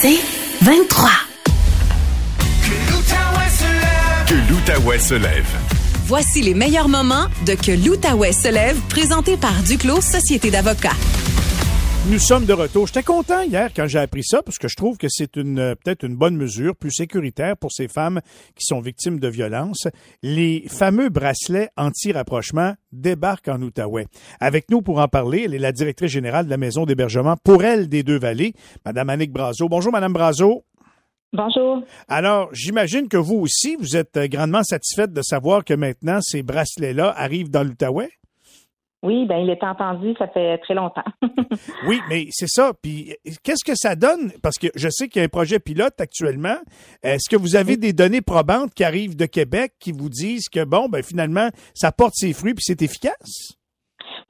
C'est 23. Que l'Outaouais se lève. Voici les meilleurs moments de Que l'Outaouais se lève, présenté par Duclos Société d'avocats. Nous sommes de retour. J'étais content hier quand j'ai appris ça parce que je trouve que c'est une euh, peut-être une bonne mesure, plus sécuritaire pour ces femmes qui sont victimes de violences. Les fameux bracelets anti-rapprochement débarquent en Outaouais. Avec nous pour en parler, elle est la directrice générale de la maison d'hébergement pour elle des Deux-Vallées, Madame Annick Brazo. Bonjour, Madame Brazo. Bonjour. Alors, j'imagine que vous aussi, vous êtes euh, grandement satisfaite de savoir que maintenant ces bracelets-là arrivent dans l'Outaouais? Oui, ben il est entendu, ça fait très longtemps. oui, mais c'est ça. Puis qu'est-ce que ça donne? Parce que je sais qu'il y a un projet pilote actuellement. Est-ce que vous avez des données probantes qui arrivent de Québec qui vous disent que bon, ben finalement, ça porte ses fruits puis c'est efficace?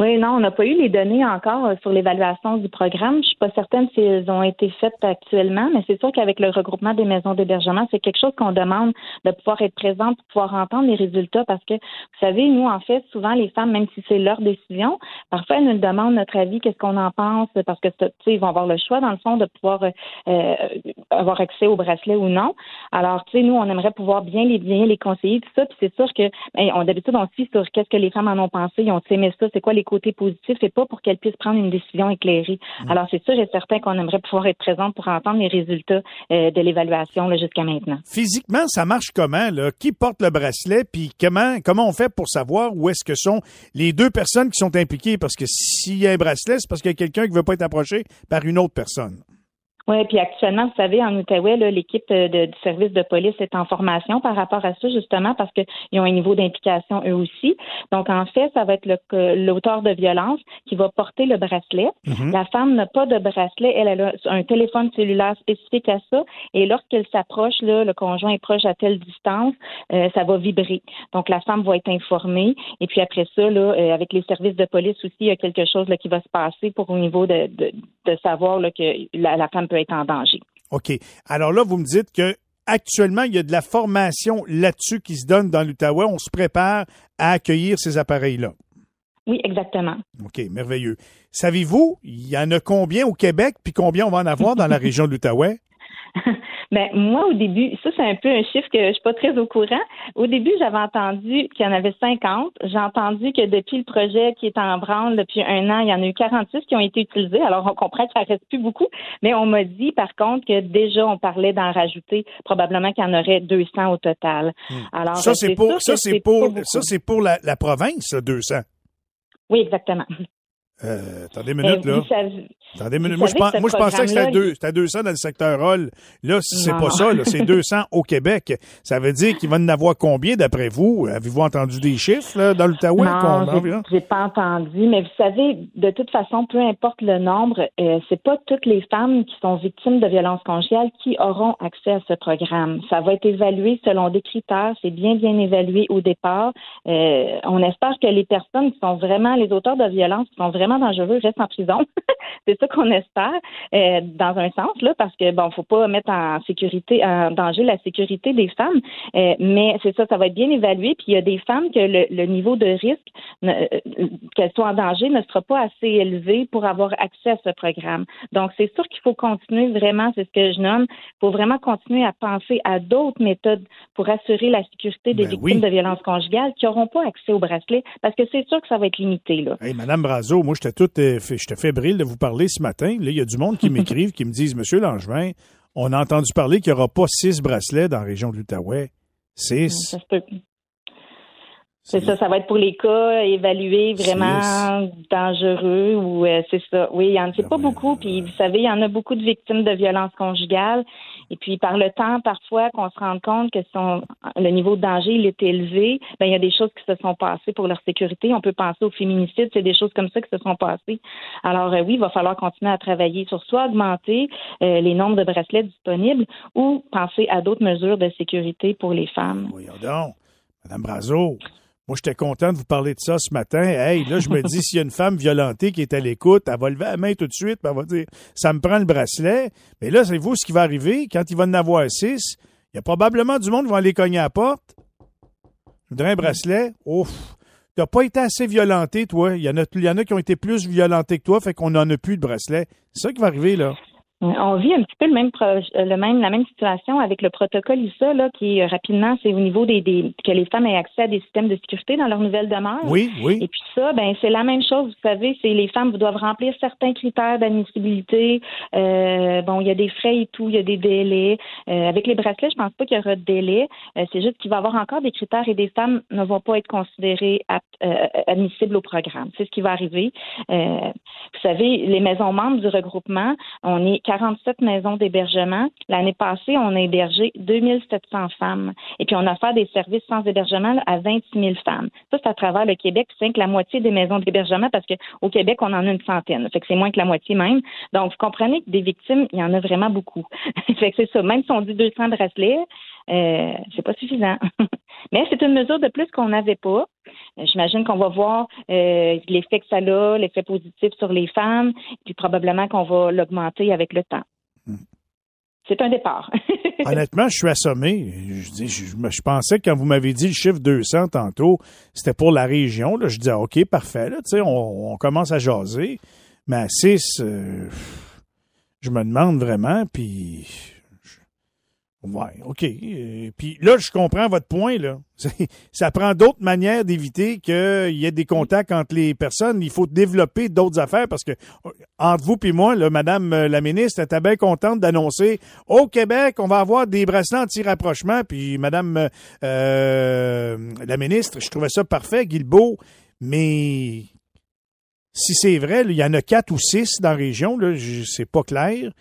Oui, non, on n'a pas eu les données encore euh, sur l'évaluation du programme. Je suis pas certaine si elles ont été faites actuellement, mais c'est sûr qu'avec le regroupement des maisons d'hébergement, c'est quelque chose qu'on demande de pouvoir être présent pour pouvoir entendre les résultats parce que, vous savez, nous, en fait, souvent, les femmes, même si c'est leur décision, parfois, elles nous demandent notre avis, qu'est-ce qu'on en pense, parce que, tu sais, ils vont avoir le choix, dans le fond, de pouvoir euh, avoir accès au bracelet ou non. Alors, tu sais, nous, on aimerait pouvoir bien les, bien les conseiller, tout ça, puis c'est sûr que, ben, on, d'habitude, on suit sur qu'est-ce que les femmes en ont pensé, ils ont aimé ça, c'est quoi les côtés positifs et pas pour qu'elles puissent prendre une décision éclairée. Mm. Alors, c'est sûr et certain qu'on aimerait pouvoir être présente pour entendre les résultats euh, de l'évaluation jusqu'à maintenant. Physiquement, ça marche comment? Là? Qui porte le bracelet? Puis comment, comment on fait pour savoir où est-ce que sont les deux personnes qui sont impliquées? Parce que s'il y a un bracelet, c'est parce qu'il y a quelqu'un qui ne veut pas être approché par une autre personne. Oui, puis actuellement, vous savez, en Outaouais, l'équipe euh, du service de police est en formation par rapport à ça, justement, parce qu'ils ont un niveau d'implication eux aussi. Donc, en fait, ça va être l'auteur de violence qui va porter le bracelet. Mhm. La femme n'a pas de bracelet, elle, a un téléphone cellulaire spécifique à ça, et lorsqu'elle s'approche, le conjoint est proche à telle distance, euh, ça va vibrer. Donc, la femme va être informée, et puis après ça, là, euh, avec les services de police aussi, il y a quelque chose là, qui va se passer pour au niveau de, de, de savoir là, que la, la femme être en danger. OK. Alors là, vous me dites que actuellement, il y a de la formation là-dessus qui se donne dans l'Outaouais. On se prépare à accueillir ces appareils-là. Oui, exactement. OK, merveilleux. Savez-vous, il y en a combien au Québec, puis combien on va en avoir dans la région de l'Outaouais? Ben, moi, au début, ça, c'est un peu un chiffre que je suis pas très au courant. Au début, j'avais entendu qu'il y en avait 50. J'ai entendu que depuis le projet qui est en branle depuis un an, il y en a eu 46 qui ont été utilisés. Alors, on comprend que ça reste plus beaucoup. Mais on m'a dit, par contre, que déjà, on parlait d'en rajouter probablement qu'il y en aurait 200 au total. Hmm. Alors, ça, c'est pour, ça, c'est pour, ça, c'est pour la, la province, 200. Oui, exactement. Euh, attendez une minute, là. attendez minute. Moi, je, moi je pensais que c'était 200 dans le secteur Hall. Là, c'est pas ça. C'est 200 au Québec. Ça veut dire qu'il va en avoir combien, d'après vous? Avez-vous entendu des chiffres là, dans l'Outaouais? Non, j'ai pas entendu. Mais vous savez, de toute façon, peu importe le nombre, euh, c'est pas toutes les femmes qui sont victimes de violences conjugales qui auront accès à ce programme. Ça va être évalué selon des critères. C'est bien, bien évalué au départ. Euh, on espère que les personnes qui sont vraiment, les auteurs de violences, qui sont vraiment dangereux reste en prison. c'est ça qu'on espère, euh, dans un sens, là, parce que bon, faut pas mettre en sécurité, en danger la sécurité des femmes. Euh, mais c'est ça, ça va être bien évalué. Puis il y a des femmes que le, niveau de risque, euh, qu'elles soient en danger, ne sera pas assez élevé pour avoir accès à ce programme. Donc c'est sûr qu'il faut continuer vraiment, c'est ce que je nomme, il faut vraiment continuer à penser à d'autres méthodes pour assurer la sécurité des ben victimes de violences conjugales qui n'auront pas accès au bracelet, parce que c'est sûr que ça va être limité là. Madame Brazo, moi j'étais tout, euh, j'étais fébrile de vous parler ce matin. Là, il y a du monde qui m'écrivent, qui me disent, Monsieur Langevin, on a entendu parler qu'il n'y aura pas six bracelets dans la région de l'Outaouais. Six? C'est ça, ça va être pour les cas évalués vraiment dangereux ou euh, c'est ça. Oui, il y en a pas beaucoup. Puis vous savez, il y en a beaucoup de victimes de violences conjugales. Et puis par le temps, parfois, qu'on se rende compte que son, le niveau de danger il est élevé, ben il y a des choses qui se sont passées pour leur sécurité. On peut penser au féminicide, c'est des choses comme ça qui se sont passées. Alors euh, oui, il va falloir continuer à travailler sur soit augmenter euh, les nombres de bracelets disponibles ou penser à d'autres mesures de sécurité pour les femmes. Voyons donc, Madame Brazo. Moi, j'étais content de vous parler de ça ce matin. Hey, là, je me dis, s'il y a une femme violentée qui est à l'écoute, elle va lever la main tout de suite, puis elle va dire, ça me prend le bracelet. Mais là, c'est vous ce qui va arriver? Quand il va en avoir six. Il y a probablement du monde qui va aller cogner à la porte. Je voudrais un bracelet. Ouf. T'as pas été assez violenté, toi. Il y, a, il y en a qui ont été plus violentés que toi, fait qu'on n'en a plus de bracelet. C'est ça qui va arriver, là. On vit un petit peu le même, le même la même situation avec le protocole ISA là, qui rapidement c'est au niveau des, des, que les femmes aient accès à des systèmes de sécurité dans leur nouvelle demeure. Oui, oui. Et puis ça, ben c'est la même chose. Vous savez, c'est les femmes doivent remplir certains critères d'admissibilité. Euh, bon, il y a des frais et tout, il y a des délais. Euh, avec les bracelets, je pense pas qu'il y aura de délai. Euh, c'est juste qu'il va y avoir encore des critères et des femmes ne vont pas être considérées admissibles au programme. C'est ce qui va arriver. vous savez, les maisons membres du regroupement, on est 47 maisons d'hébergement. L'année passée, on a hébergé 2700 femmes. Et puis, on a fait des services sans hébergement à 26 000 femmes. Ça, c'est à travers le Québec. C'est que la moitié des maisons d'hébergement parce qu'au Québec, on en a une centaine. Fait que c'est moins que la moitié même. Donc, vous comprenez que des victimes, il y en a vraiment beaucoup. fait que c'est ça. Même si on dit 200 bracelets, euh, c'est pas suffisant. Mais c'est une mesure de plus qu'on n'avait pas. Euh, j'imagine qu'on va voir euh, l'effet que ça a, l'effet positif sur les femmes, puis probablement qu'on va l'augmenter avec le temps. Hmm. C'est un départ. Honnêtement, je suis assommé. Je, je, pensais que quand vous m'avez dit le chiffre 200 tantôt, c'était pour la région. Là. Je disais, OK, parfait. Là, on, on commence à jaser. Mais à 6, euh, je me demande vraiment. Puis Ouais, OK. Euh, puis là, je comprends votre point, là. Ça prend d'autres manières d'éviter qu'il y ait des contacts entre les personnes. Il faut développer d'autres affaires parce que, entre vous et moi, là, Madame euh, la ministre était bien contente d'annoncer au Québec, on va avoir des bracelets anti-rapprochement. Puis Madame euh, la ministre, je trouvais ça parfait, Guilbeault. Mais si c'est vrai, il y en a quatre ou six dans la région, là, c'est pas clair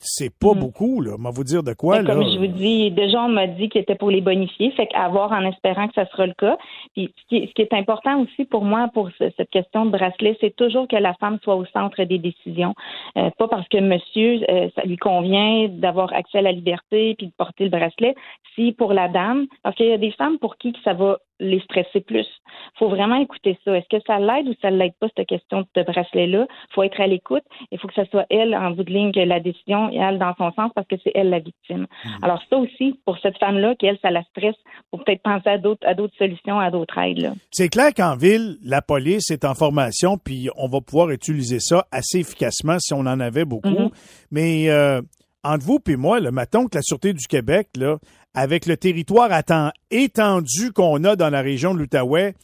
c'est pas mm. beaucoup, là. On vous dire de quoi, là. Comme je vous dis, déjà, on m'a dit qu'il était pour les bonifier. Fait qu'à voir en espérant que ça sera le cas. Puis, ce qui, est, important aussi pour moi, pour cette question de bracelet, c'est toujours que la femme soit au centre des décisions. Euh, pas parce que monsieur, euh, ça lui convient d'avoir accès à la liberté puis de porter le bracelet. Si pour la dame, parce qu'il y a des femmes pour qui ça va les stresser plus. Il faut vraiment écouter ça. Est-ce que ça l'aide ou ça ne l'aide pas, cette question de bracelet-là? Il faut être à l'écoute. Il faut que ce soit elle, en bout de ligne, que la décision, elle, dans son sens, parce que c'est elle la victime. Mhm. Alors, ça aussi, pour cette femme-là, qu'elle, ça la stresse, faut peut-être penser à d'autres, à d'autres solutions, à d'autres aides. C'est clair qu'en ville, la police est en formation, puis on va pouvoir utiliser ça assez efficacement si on en avait beaucoup. Mhm. Mais euh, entre vous et moi, le matin que la Sûreté du Québec, là, avec le territoire à temps étendu qu'on a dans la région de l'Outaouais,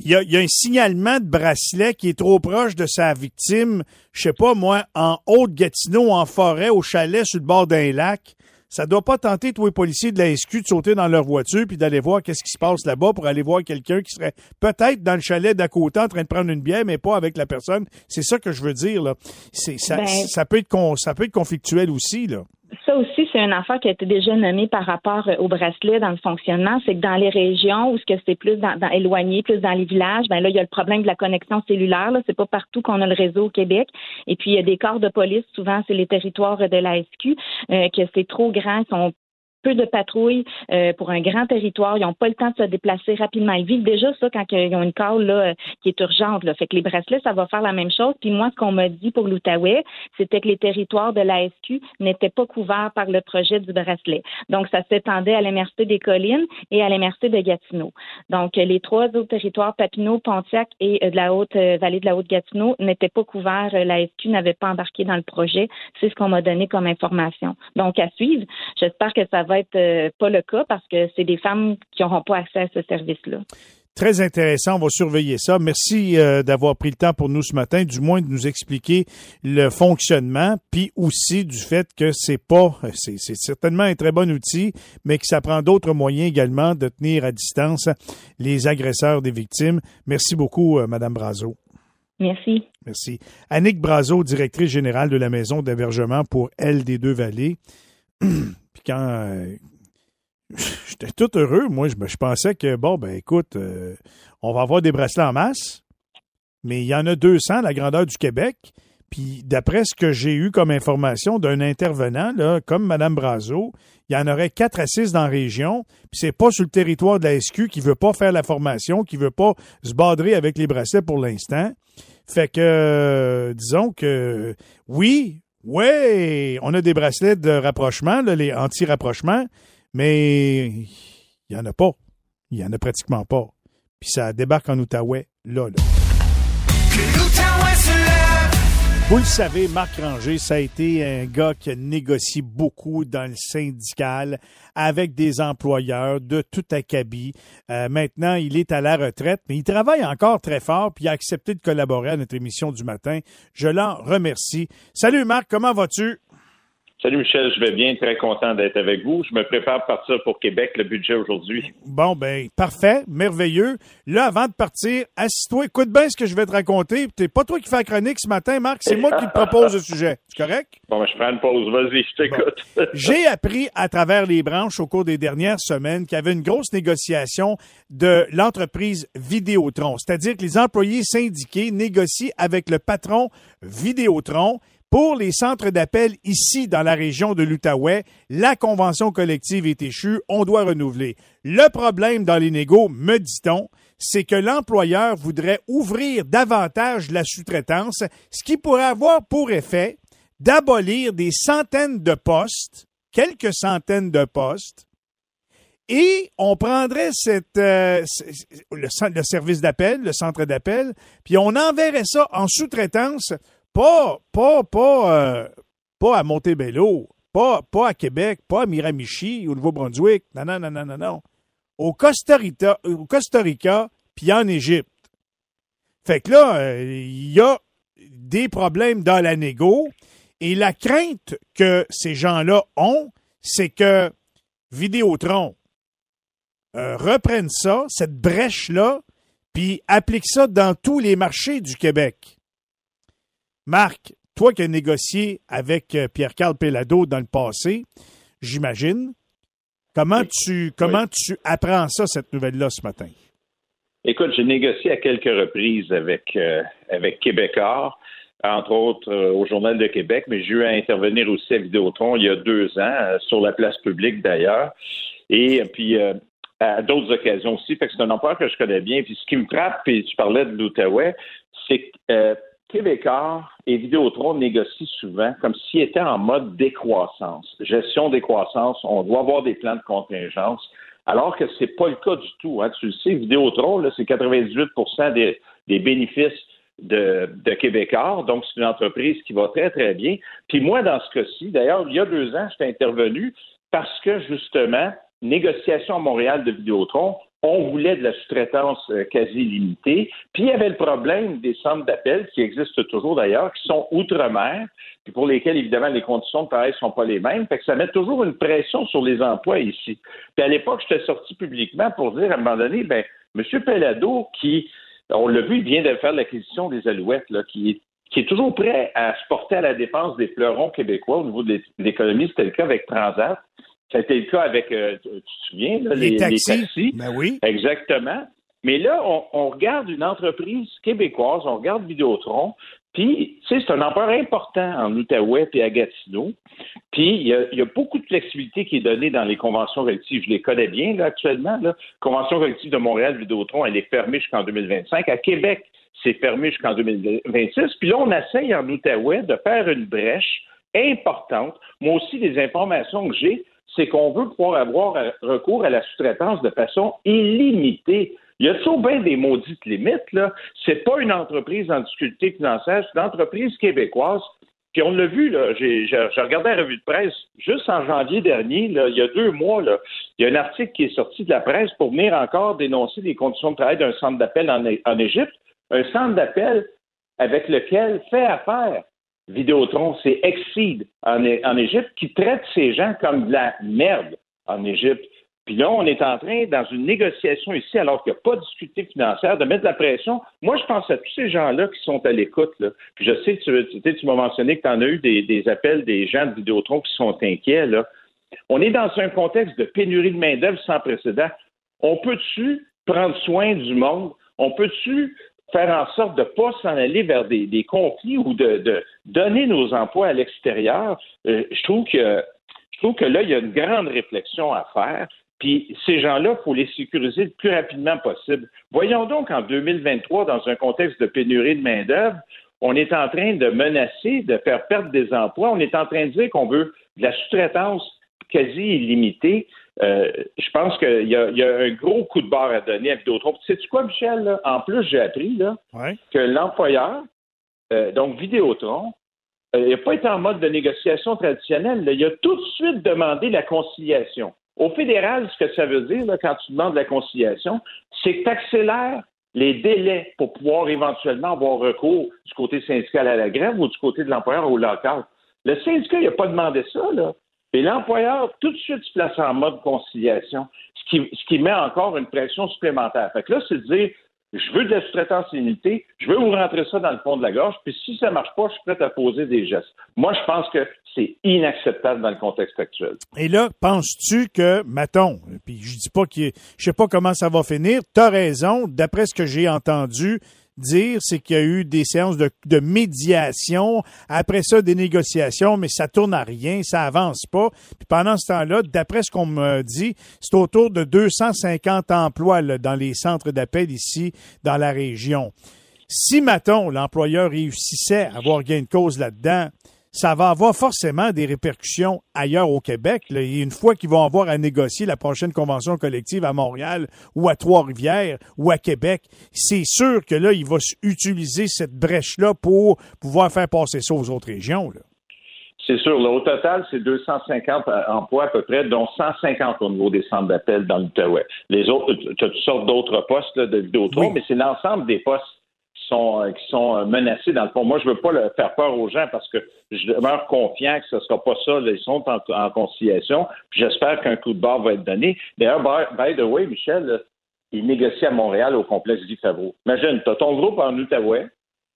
il y, a, un signalement de bracelet qui est trop proche de sa victime, je sais pas moi, en Haute-Gatineau, en forêt, au chalet sur le bord d'un lac. Ça doit pas tenter tous les policiers de la SQ de sauter dans leur voiture puis d'aller voir qu'est-ce qui se passe là-bas pour aller voir quelqu'un qui serait peut-être dans le chalet d'à côté en train de prendre une bière, mais pas avec la personne. C'est ça que je veux dire là. C'est ça, ben ça peut être ça peut être conflictuel aussi là ça aussi, c'est une affaire qui a été déjà nommée par rapport euh, au bracelet dans le fonctionnement. C'est que dans les régions où ce que c'est plus dans, éloigné, plus dans les villages, ben là, il y a le problème de la connexion cellulaire. Là, c'est pas partout qu'on a le réseau au Québec. Et puis, il y a des corps de police. Souvent, c'est les territoires de la SQ, euh, que c'est trop grand, ils sont peu de patrouilles euh, pour un grand territoire. Ils n'ont pas le temps de se déplacer rapidement. Ils vivent déjà ça quand ils ont une call là, euh, qui est urgente. Là. Fait que les bracelets, ça va faire la même chose. Puis moi, ce qu'on m'a dit pour l'Outaouais, c'était que les territoires de la SQ n'étaient pas couverts par le projet du bracelet. Donc, ça s'étendait à l'MRC des Collines et à l'MRC de Gatineau. Donc, les trois autres territoires, Papineau, Pontiac et euh, de la haute vallée de la Haute-Gatineau, n'étaient pas couverts. La SQ n'avait pas embarqué dans le projet. C'est ce qu'on m'a donné comme information. Donc, à suivre. J'espère que ça va être euh, pas le cas parce que c'est des femmes qui n'auront pas accès à ce service-là. Très intéressant, on va surveiller ça. Merci euh, d'avoir pris le temps pour nous ce matin, du moins de nous expliquer le fonctionnement, puis aussi du fait que c'est pas, c'est certainement un très bon outil, mais que ça prend d'autres moyens également de tenir à distance les agresseurs des victimes. Merci beaucoup, euh, Madame Brazo. Merci. Merci. Annick Brazo, directrice générale de la maison d'hébergement pour Elle des Deux-Vallées. quand euh, j'étais tout heureux, moi, je, pensais que, bon, ben écoute, euh, on va avoir des bracelets en masse, mais il y en a 200 la grandeur du Québec. Puis d'après ce que j'ai eu comme information d'un intervenant, là, comme Mme Brazo, il y en aurait 4 à 6 dans la région. Puis c'est pas sur le territoire de la SQ qui veut pas faire la formation, qui veut pas se badrer avec les bracelets pour l'instant. Fait que, euh, disons que, oui, oui, on a des bracelets de rapprochement, les anti-rapprochements, mais il n'y en a pas. Il n'y en a pratiquement pas. Puis ça débarque en Outaouais, là, là. Vous le savez, Marc Ranger, ça a été un gars qui a négocié beaucoup dans le syndical avec des employeurs de tout acabit. Euh, maintenant, il est à la retraite, mais il travaille encore très fort, puis a accepté de collaborer à notre émission du matin. Je l'en remercie. Salut Marc, comment vas-tu? Salut Michel, je vais bien, très content d'être avec vous. Je me prépare à partir pour Québec, le budget aujourd'hui. Bon, ben, parfait, merveilleux. Là, avant de partir, assis-toi, écoute bien ce que je vais te raconter. C'est pas toi qui fais la chronique ce matin, Marc, c'est moi qui te propose le sujet. C'est correct? Bon, ben, je prends une pause. Vas-y, je t'écoute. J'ai appris à travers les branches au cours des dernières semaines qu'il y avait une grosse négociation de l'entreprise Vidéotron. C'est-à-dire que les employés syndiqués négocient avec le patron Vidéotron pour les centres d'appel ici dans la région de l'Outaouais, la convention collective est échue, on doit renouveler. Le problème dans les négos, me dit-on, c'est que l'employeur voudrait ouvrir davantage la sous-traitance, ce qui pourrait avoir pour effet d'abolir des centaines de postes, quelques centaines de postes, et on prendrait euh, le, le service d'appel, le centre d'appel, puis on enverrait ça en sous-traitance pas, pas, pas, euh, pas à Montebello, pas, pas à Québec, pas à Miramichi, au Nouveau-Brunswick. Non, non, non, non, non, non. Au Costa Rica, au puis en Égypte. Fait que là, euh, il y a des problèmes dans la négo et la crainte que ces gens-là ont, c'est que Vidéotron euh, reprenne ça, cette brèche-là, puis applique ça dans tous les marchés du Québec. Marc, toi qui as négocié avec euh, Pierre-Carl Pellado dans le passé, j'imagine, comment, tu, comment tu apprends ça, cette nouvelle-là, ce matin? Écoute, j'ai négocié à quelques reprises avec, euh, avec Québécois, entre autres euh, au Journal de Québec, mais j'ai eu à intervenir aussi à Vidéotron il y a deux ans, sur la place publique d'ailleurs. Et puis, à d'autres occasions aussi. Fait que c'est un emploi que je connais bien. Puis ce qui me frappe, puis tu parlais de l'Outaouais, c'est que Québécois et Vidéotron négocient souvent comme s'ils étaient en mode décroissance, gestion décroissance. On doit avoir des plans de contingence, alors que c'est pas le cas du tout. Hein. Tu le sais, Vidéotron, là, c'est 98 des, des bénéfices de, de Québécois, donc c'est une entreprise qui va très, très bien. Puis moi, dans ce cas-ci, d'ailleurs, il y a deux ans, j'étais intervenu parce que, justement, négociation à Montréal de Vidéotron, on voulait de la sous-traitance euh, quasi limitée. Puis il y avait le problème des centres d'appel qui existent toujours d'ailleurs, qui sont outre-mer, puis pour lesquels évidemment les conditions de travail ne sont pas les mêmes. Fait que ça met toujours une pression sur les emplois ici. Puis à l'époque, j'étais sorti publiquement pour dire à un moment donné, ben M. Pellado, qui, on l'a vu, il vient de faire l'acquisition des Alouettes, là, qui est toujours prêt à se porter à la défense des fleurons québécois au niveau de l'économie. C'était le cas avec Transat. Ça a été le cas avec, euh, tu te souviens, les, taxis. Ben oui. Exactement. Mais là, on, regarde une entreprise québécoise, on regarde Vidéotron, puis, tu sais, c'est un emploi important en Outaouais et à Gatineau. Puis, il y, a, beaucoup de flexibilité qui est donnée dans les conventions collectives. Je les connais bien, là, actuellement. La Convention collective de Montréal, Vidéotron, elle est fermée jusqu'en 2025. À Québec, c'est fermé jusqu'en 2026. Puis là, on essaye en Outaouais de faire une brèche importante. Moi aussi, les informations que j'ai, c'est qu'on veut pouvoir avoir euh, recours à la sous-traitance de façon illimitée. Il y a toujours bien des maudites limites, là. C'est pas une entreprise en difficulté financière, c'est une entreprise québécoise. Puis on l'a vu, j'ai, regardé la revue de presse juste en janvier dernier, il y a deux mois, il y a un article qui est sorti de la presse pour venir encore dénoncer les conditions de travail d'un centre d'appel en, en Égypte, un centre d'appel avec lequel fait affaire Vidéotron, c'est Exceed en, Égypte qui traite ces gens comme de la merde en Égypte. Puis là, on est en train, dans une négociation ici, alors qu'il n'y a pas de difficulté financière, de mettre de la pression. Moi, je pense à tous ces gens-là qui sont à l'écoute. Puis je sais que tu, tu, m'as mentionné que tu en as eu des, appels des gens de Vidéotron qui sont inquiets. On est dans un contexte de pénurie de main-d'œuvre sans précédent. On peut-tu prendre soin du monde? On peut-tu faire en sorte de ne pas s'en aller vers des, conflits ou de, donner nos emplois à l'extérieur, euh, je trouve que je trouve que là, il y a une grande réflexion à faire. Puis ces gens-là, il faut les sécuriser le plus rapidement possible. Voyons donc en 2023, dans un contexte de pénurie de main-d'œuvre, on est en train de menacer, de faire perdre des emplois. On est en train de dire qu'on veut de la sous-traitance quasi illimitée. Euh, je pense qu'il y, a un gros coup de barre à donner avec d'autres. Sais-tu quoi, Michel? En plus, j'ai appris là, que l'employeur euh, donc Vidéotron, euh, il n'a pas été en mode de négociation traditionnelle. là. Il a tout de suite demandé la conciliation. Au fédéral, ce que ça veut dire là, quand tu demandes la conciliation, c'est que tu accélères les délais pour pouvoir éventuellement avoir recours du côté syndical à la grève ou du côté de l'employeur au local. Le syndicat, il n'a pas demandé ça, là. Et l'employeur, tout de suite, se place en mode conciliation, ce qui, ce qui met encore une pression supplémentaire. Fait que là, c'est de dire, je veux de la sous-traitance je veux vous rentrer ça dans le fond de la gorge, puis si ça marche pas, je suis prêt à poser des gestes. Moi, je pense que c'est inacceptable dans le contexte actuel. Et là, penses-tu que, mettons, puis je dis pas que je sais pas comment ça va finir, t'as raison, d'après ce que j'ai entendu dire, c'est qu'il y a eu des séances de, médiation, après ça des négociations, mais ça tourne à rien, ça avance pas. Puis pendant ce temps-là, d'après ce qu'on me dit, c'est autour de 250 emplois dans les centres d'appel ici dans la région. Si, mettons, l'employeur réussissait à avoir gain de cause là-dedans, ça va avoir forcément des répercussions ailleurs au Québec. là. Et une fois qu'ils vont avoir à négocier la prochaine convention collective à Montréal ou à Trois-Rivières ou à Québec, c'est sûr que là, il va utiliser cette brèche-là pour pouvoir faire passer ça aux autres régions. là. C'est sûr. là, au total, c'est 250 emplois à peu près, dont 150 au niveau des centres d'appel dans l'Outaouais. Les autres, tu as toutes sortes d'autres postes là, de Vidéotron, Oui. mais c'est l'ensemble des postes sont, euh, qui sont euh, menacés dans le fond. Moi, je veux pas le faire peur aux gens parce que je demeure confiant que ce sera pas ça. Ils sont en, conciliation. J'espère qu'un coup de barre va être donné. D'ailleurs, by, the way, Michel, il négocie à Montréal au complexe Guy Favreau. Imagine, tu as ton groupe en Outaouais,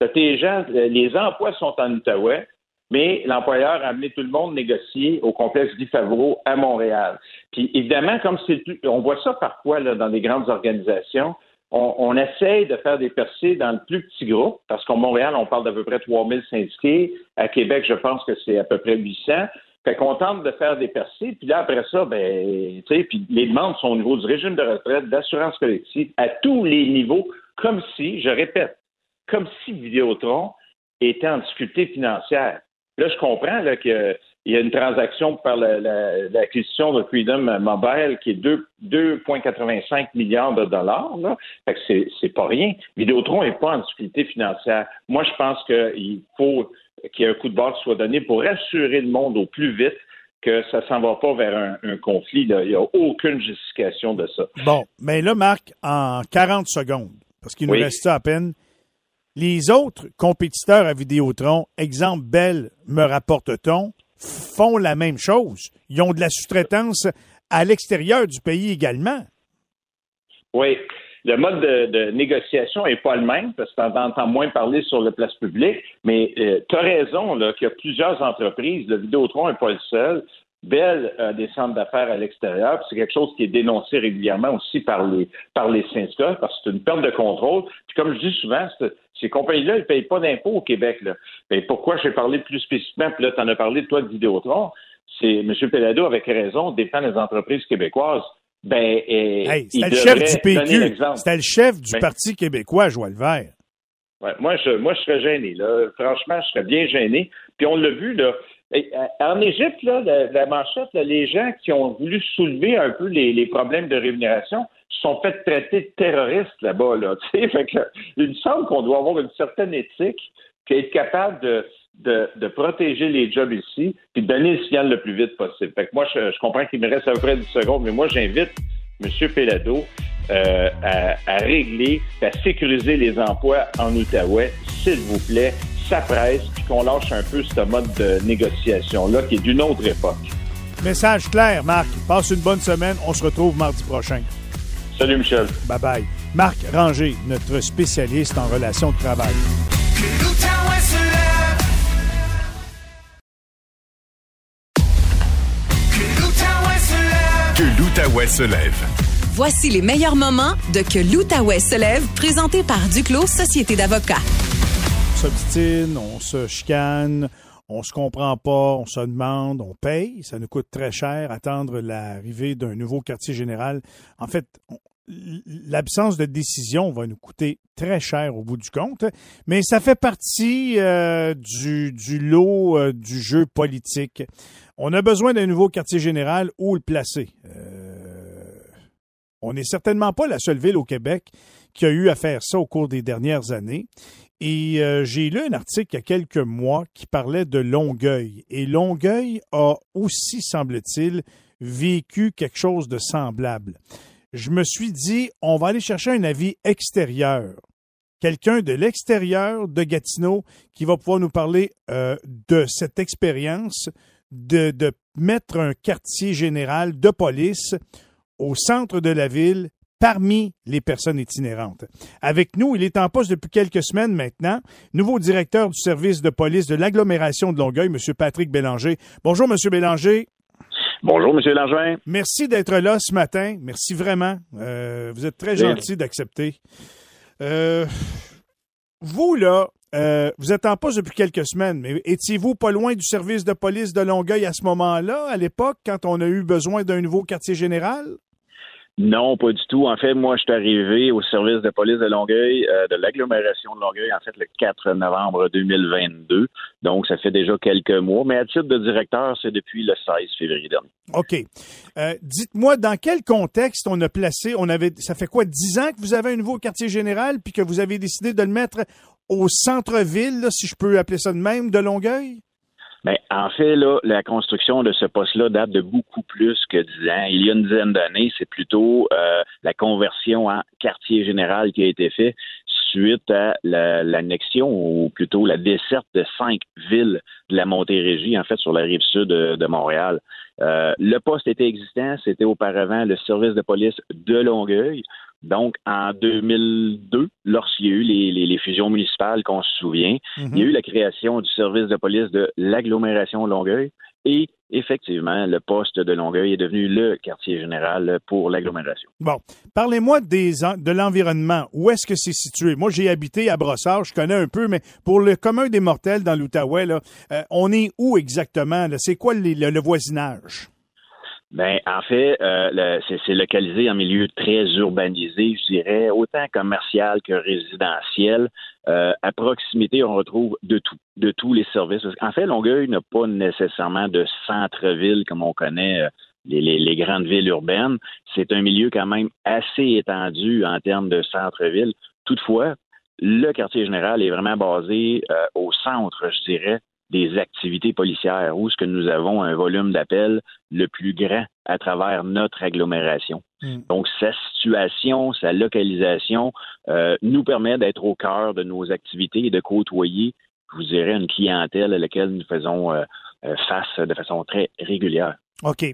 tu tes gens, les emplois sont en Outaouais, mais l'employeur a amené tout le monde négocier au complexe Guy Favreau à Montréal. Puis évidemment, comme c'est on voit ça parfois dans des grandes organisations, on, essaye de faire des percées dans le plus petit groupe, parce qu'en Montréal, on parle d'à peu près 3000 syndiqués. À Québec, je pense que c'est à peu près 800. Fait qu'on tente de faire des percées, puis là, après ça, ben, tu sais, puis les demandes sont au niveau du régime de retraite, d'assurance collective, à tous les niveaux, comme si, je répète, comme si Vidéotron était en difficulté financière. Là, je comprends là, qu'il y a une transaction par la- la- l'acquisition de Freedom Mobile qui est deux- 2,85 milliards de dollars. Là. Fait que c'est, pas rien. Vidéotron n'est pas en difficulté financière. Moi, je pense qu'il faut qu'il y ait un coup de barre qui soit donné pour rassurer le monde au plus vite que ça s'en va pas vers un, un conflit. là. Il n'y a aucune justification de ça. Bon, mais là, Marc, en 40 secondes, parce qu'il nous reste ça à peine, les autres compétiteurs à Vidéotron, exemple Bell, me rapporte-t-on, font la même chose. Ils ont de la sous-traitance à l'extérieur du pays également. Oui. Le mode de, négociation n'est pas le même parce que tu entends moins parler sur la place publique, mais tu as raison qu'il y a plusieurs entreprises. Le Vidéotron n'est pas le seul. Bell a des centres d'affaires à l'extérieur, c'est quelque chose qui est dénoncé régulièrement aussi par les par les syndicats, parce que c'est une perte de contrôle. Puis comme je dis souvent, ces compagnies-là, elles ne payent pas d'impôts au Québec. Là. Mais pourquoi j'ai parlé plus spécifiquement, puis là, tu en as parlé, toi, de Vidéotron, c'est M. Pelado, avec raison, dépend des entreprises québécoises. Ben, euh, Hey, c'était le chef du PQ. C'était le chef du Ben- Parti québécois, Joël Vert. Ouais, moi, je, moi, je serais gêné. Là. Franchement, je serais bien gêné. Puis on l'a vu, là. Euh, En Égypte, là, la, manchette, là, les gens qui ont voulu soulever un peu les, problèmes de rémunération se sont fait traiter de terroristes là-bas. Là, fait que, il me semble qu'on doit avoir une certaine éthique, puis être capable de, de, de protéger les jobs ici, puis de donner le signal le plus vite possible. Fait que moi, je, je comprends qu'il me reste à peu près 10 secondes, mais moi, j'invite M. Pelado euh, à, à régler, à sécuriser les emplois en Outaouais, s'il vous plaît. Ça presse, puis qu'on lâche un peu ce mode de négociation-là qui est d'une autre époque. Message clair, Marc. Passe une bonne semaine. On se retrouve mardi prochain. Salut, Michel. Bye bye. Marc Ranger, notre spécialiste en relations de travail. L'Outaouais se lève. Que l'Outaouais se lève. Que l'Outaouais se lève. Voici les meilleurs moments de Que l'Outaouais se lève, présenté par Duclos Société d'avocats. On s'obstine, on se chicane, on se comprend pas, on se demande, on paye. Ça nous coûte très cher attendre l'arrivée d'un nouveau quartier général. En fait, l'absence de décision va nous coûter très cher au bout du compte, mais ça fait partie euh, du, du lot euh, du jeu politique. On a besoin d'un nouveau quartier général où le placer. Euh, on n'est certainement pas la seule ville au Québec qui a eu à faire ça au cours des dernières années. Et euh, j'ai lu un article il y a quelques mois qui parlait de Longueuil. Et Longueuil a aussi, semble-t-il, vécu quelque chose de semblable. Je me suis dit, on va aller chercher un avis extérieur. Quelqu'un de l'extérieur de Gatineau qui va pouvoir nous parler euh, de cette expérience de, de mettre un quartier général de police au centre de la ville parmi les personnes itinérantes. Avec nous, il est en poste depuis quelques semaines maintenant, nouveau directeur du service de police de l'agglomération de Longueuil, M. Patrick Bélanger. Bonjour, M. Bélanger. Bonjour, M. Langevin. Merci d'être là ce matin. Merci vraiment. Euh, vous êtes très Bien. gentil d'accepter. Euh, vous, là, euh, vous êtes en poste depuis quelques semaines, mais étiez-vous pas loin du service de police de Longueuil à ce moment-là, à l'époque, quand on a eu besoin d'un nouveau quartier général? Non, pas du tout. En fait, moi, je suis arrivé au service de police de Longueuil, euh, de l'agglomération de Longueuil, en fait, le 4 novembre 2022. Donc, ça fait déjà quelques mois. Mais à titre de directeur, c'est depuis le 16 février dernier. OK. Euh, Dites-moi, dans quel contexte on a placé, on avait, ça fait quoi, dix ans que vous avez un nouveau quartier général, puis que vous avez décidé de le mettre au centre-ville, si je peux appeler ça de même, de Longueuil? Mais en fait, là, la construction de ce poste-là date de beaucoup plus que dix ans. Il y a une dizaine d'années, c'est plutôt euh, la conversion en quartier général qui a été fait suite à la- l'annexion ou plutôt la desserte de cinq villes de la Montérégie, en fait, sur la rive sud de, de Montréal. Euh, le poste était existant, c'était auparavant le service de police de Longueuil. Donc, en 2002, lorsqu'il y a eu les, les- les fusions municipales qu'on se souvient, il y a eu la création du service de police de l'agglomération Longueuil et effectivement, le poste de Longueuil est devenu le quartier général pour l'agglomération. Bon, parlez-moi de l'environnement. Où est-ce que c'est situé? Moi, j'ai habité à Brossard, je connais un peu, mais pour le commun des mortels dans l'Outaouais, là, euh, on est où exactement? C'est quoi les- le, le voisinage? Ben, en fait, euh, c'est localisé en milieu très urbanisé, je dirais, autant commercial que résidentiel. Euh, à proximité, on retrouve de tout, de tous les services. En fait, Longueuil n'a pas nécessairement de centre-ville comme on connaît euh, les, les- les grandes villes urbaines. C'est un milieu quand même assez étendu en termes de centre-ville. Toutefois, le quartier général est vraiment basé euh, au centre, je dirais, des activités policières, où est-ce que nous avons un volume d'appels le plus grand à travers notre agglomération. Mm. Donc, sa situation, sa localisation euh, nous permet d'être au cœur de nos activités et de côtoyer, je vous dirais, une clientèle à laquelle nous faisons euh, euh, face de façon très régulière. OK.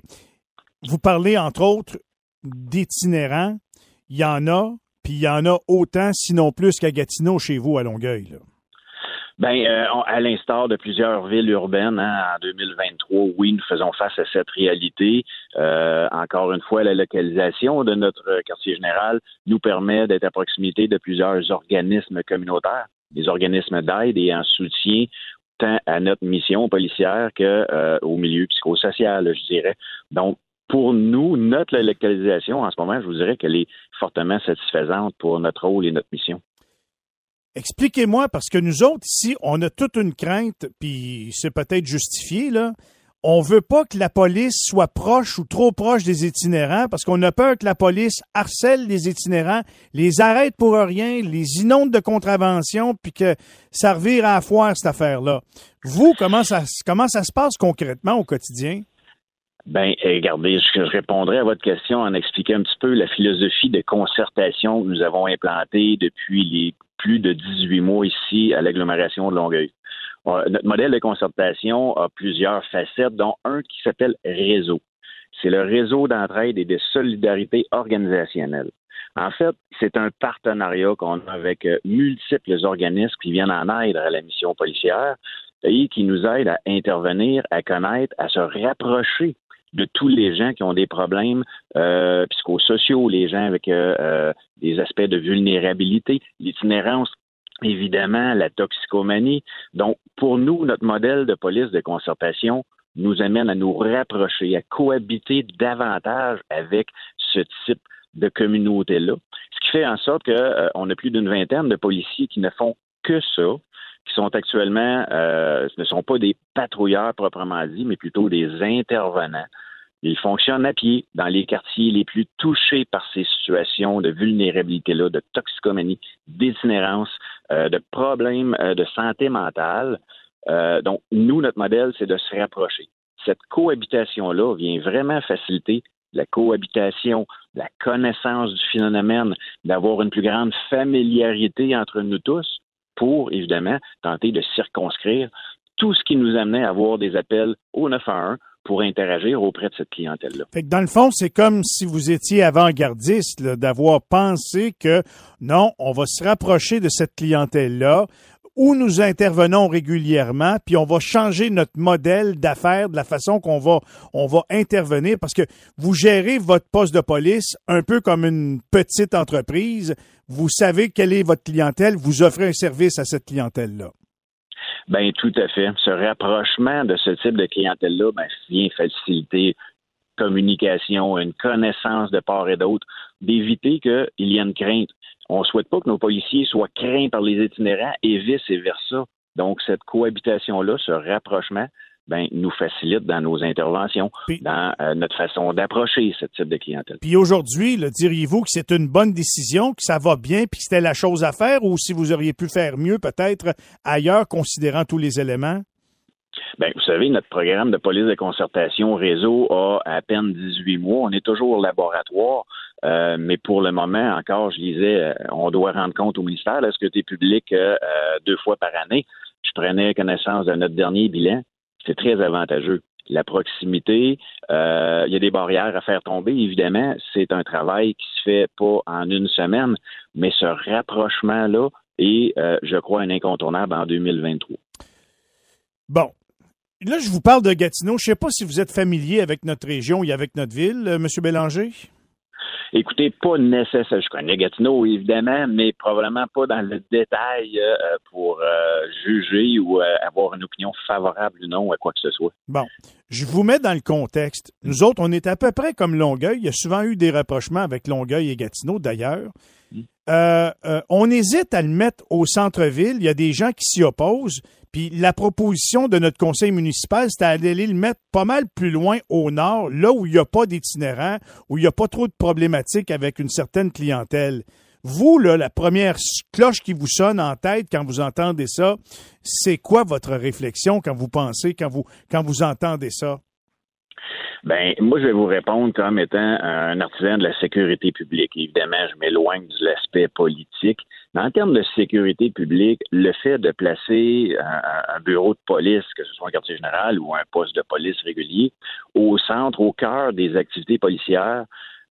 Vous parlez, entre autres, d'itinérants. Il y en a, puis il y en a autant, sinon plus qu'à Gatineau, chez vous, à Longueuil. là. Ben, euh, à l'instar de plusieurs villes urbaines, hein, en 2023, oui, nous faisons face à cette réalité. Euh, encore une fois, la localisation de notre quartier général nous permet d'être à proximité de plusieurs organismes communautaires, des organismes d'aide et en soutien tant à notre mission policière que euh, au milieu psychosocial, je dirais. Donc, pour nous, notre localisation en ce moment, je vous dirais qu'elle est fortement satisfaisante pour notre rôle et notre mission. Expliquez-moi, parce que nous autres, ici, on a toute une crainte, puis c'est peut-être justifié, là. On veut pas que la police soit proche ou trop proche des itinérants, parce qu'on a peur que la police harcèle les itinérants, les arrête pour rien, les inonde de contraventions, puis que ça revire à la foire, cette affaire-là. Vous, comment ça, comment ça se passe concrètement au quotidien? Ben, eh, regardez, je, je répondrai à votre question en expliquant un petit peu la philosophie de concertation que nous avons implantée depuis les plus de 18 mois ici à l'agglomération de Longueuil. Euh, Notre modèle de concertation a plusieurs facettes, dont un qui s'appelle réseau. C'est le réseau d'entraide et de solidarité organisationnelle. En fait, c'est un partenariat qu'on a avec euh, multiples organismes qui viennent en aide à la mission policière et qui nous aident à intervenir, à connaître, à se rapprocher de tous les gens qui ont des problèmes euh, psychosociaux, les gens avec euh, euh, des aspects de vulnérabilité, l'itinérance, évidemment, la toxicomanie. Donc, pour nous, notre modèle de police de concertation nous amène à nous rapprocher, à cohabiter davantage avec ce type de communauté-là. Ce qui fait en sorte qu'on a plus d'une vingtaine de policiers qui ne font que ça, qui sont actuellement, euh, ce ne sont pas des patrouilleurs proprement dit, mais plutôt des intervenants Il fonctionne à pied dans les quartiers les plus touchés par ces situations de vulnérabilité-là, de toxicomanie, d'itinérance, euh, de problèmes euh, de santé mentale. Donc, nous, notre modèle, c'est de se rapprocher. Cette cohabitation-là vient vraiment faciliter la cohabitation, la connaissance du phénomène, d'avoir une plus grande familiarité entre nous tous pour, évidemment, tenter de circonscrire tout ce qui nous amenait à avoir des appels au 911 pour interagir auprès de cette clientèle-là. Dans le fond, c'est comme si vous étiez avant-gardiste d'avoir pensé que non, on va se rapprocher de cette clientèle-là où nous intervenons régulièrement, puis on va changer notre modèle d'affaires de la façon qu'on va on va intervenir parce que vous gérez votre poste de police un peu comme une petite entreprise. Vous savez quelle est votre clientèle, vous offrez un service à cette clientèle-là. Ben tout à fait. Ce rapprochement de ce type de clientèle-là ben, vient faciliter communication, une connaissance de part et d'autre, d'éviter qu'il y ait une crainte. On ne souhaite pas que nos policiers soient craints par les itinérants et vice-versa. Donc, cette cohabitation-là, ce rapprochement, ben, nous facilite dans nos interventions, Puis- dans euh, notre façon d'approcher ce type de clientèle. Puis aujourd'hui, diriez-vous que c'est une bonne décision, que ça va bien, puis que c'était la chose à faire, ou si vous auriez pu faire mieux peut-être ailleurs, considérant tous les éléments? Ben, vous savez, notre programme de police de concertation réseau a à peine 18 mois. On est toujours au laboratoire, euh, mais pour le moment, encore, je disais, euh, on doit rendre compte au ministère la Sécurité publique euh, euh, deux fois par année? Je prenais connaissance de notre dernier bilan. C'est très avantageux. La proximité, il y a des barrières à faire tomber, évidemment. C'est un travail qui se fait pas en une semaine, mais ce rapprochement-là est, je crois, un incontournable en 2023. Bon. Là, je vous parle de Gatineau. Je ne sais pas si vous êtes familier avec notre région et avec notre ville, Monsieur Bélanger. Écoutez, pas nécessaire. Je connais Gatineau, évidemment, mais probablement pas dans le détail euh, pour euh, juger ou euh, avoir une opinion favorable ou non à quoi que ce soit. Bon, je vous mets dans le contexte. Nous autres, on est à peu près comme Longueuil. Il y a souvent eu des rapprochements avec Longueuil et Gatineau, d'ailleurs. Euh, euh, on hésite à le mettre au centre-ville. Il y a des gens qui s'y opposent. Puis la proposition de notre conseil municipal, c'était d'aller le mettre pas mal plus loin au nord, là où il n'y a pas d'itinérants, où il n'y a pas trop de problématiques avec une certaine clientèle. Vous, là, la première cloche qui vous sonne en tête quand vous entendez ça, c'est quoi votre réflexion quand vous pensez, quand vous, entendez ça? Ben, moi, je vais vous répondre comme étant un artisan de la sécurité publique. Évidemment, je m'éloigne de l'aspect politique. Mais en termes de sécurité publique, le fait de placer un bureau de police, que ce soit un quartier général ou un poste de police régulier, au centre, au cœur des activités policières,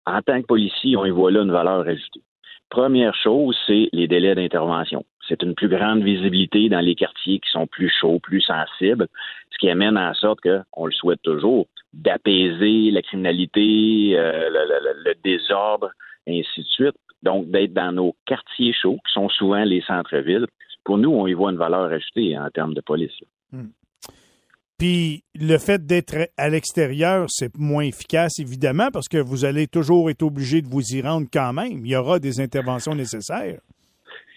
en tant que policier, on y voit là une valeur ajoutée. Première chose, c'est les délais d'intervention. C'est une plus grande visibilité dans les quartiers qui sont plus chauds, plus sensibles, ce qui amène en sorte que, on le souhaite toujours, d'apaiser la criminalité, euh, le, désordre, ainsi de suite. Donc, d'être dans nos quartiers chauds, qui sont souvent les centres-villes. Pour nous, on y voit une valeur ajoutée en termes de police. Puis le fait d'être à l'extérieur, c'est moins efficace, évidemment, parce que vous allez toujours être obligé de vous y rendre quand même. Il y aura des interventions nécessaires.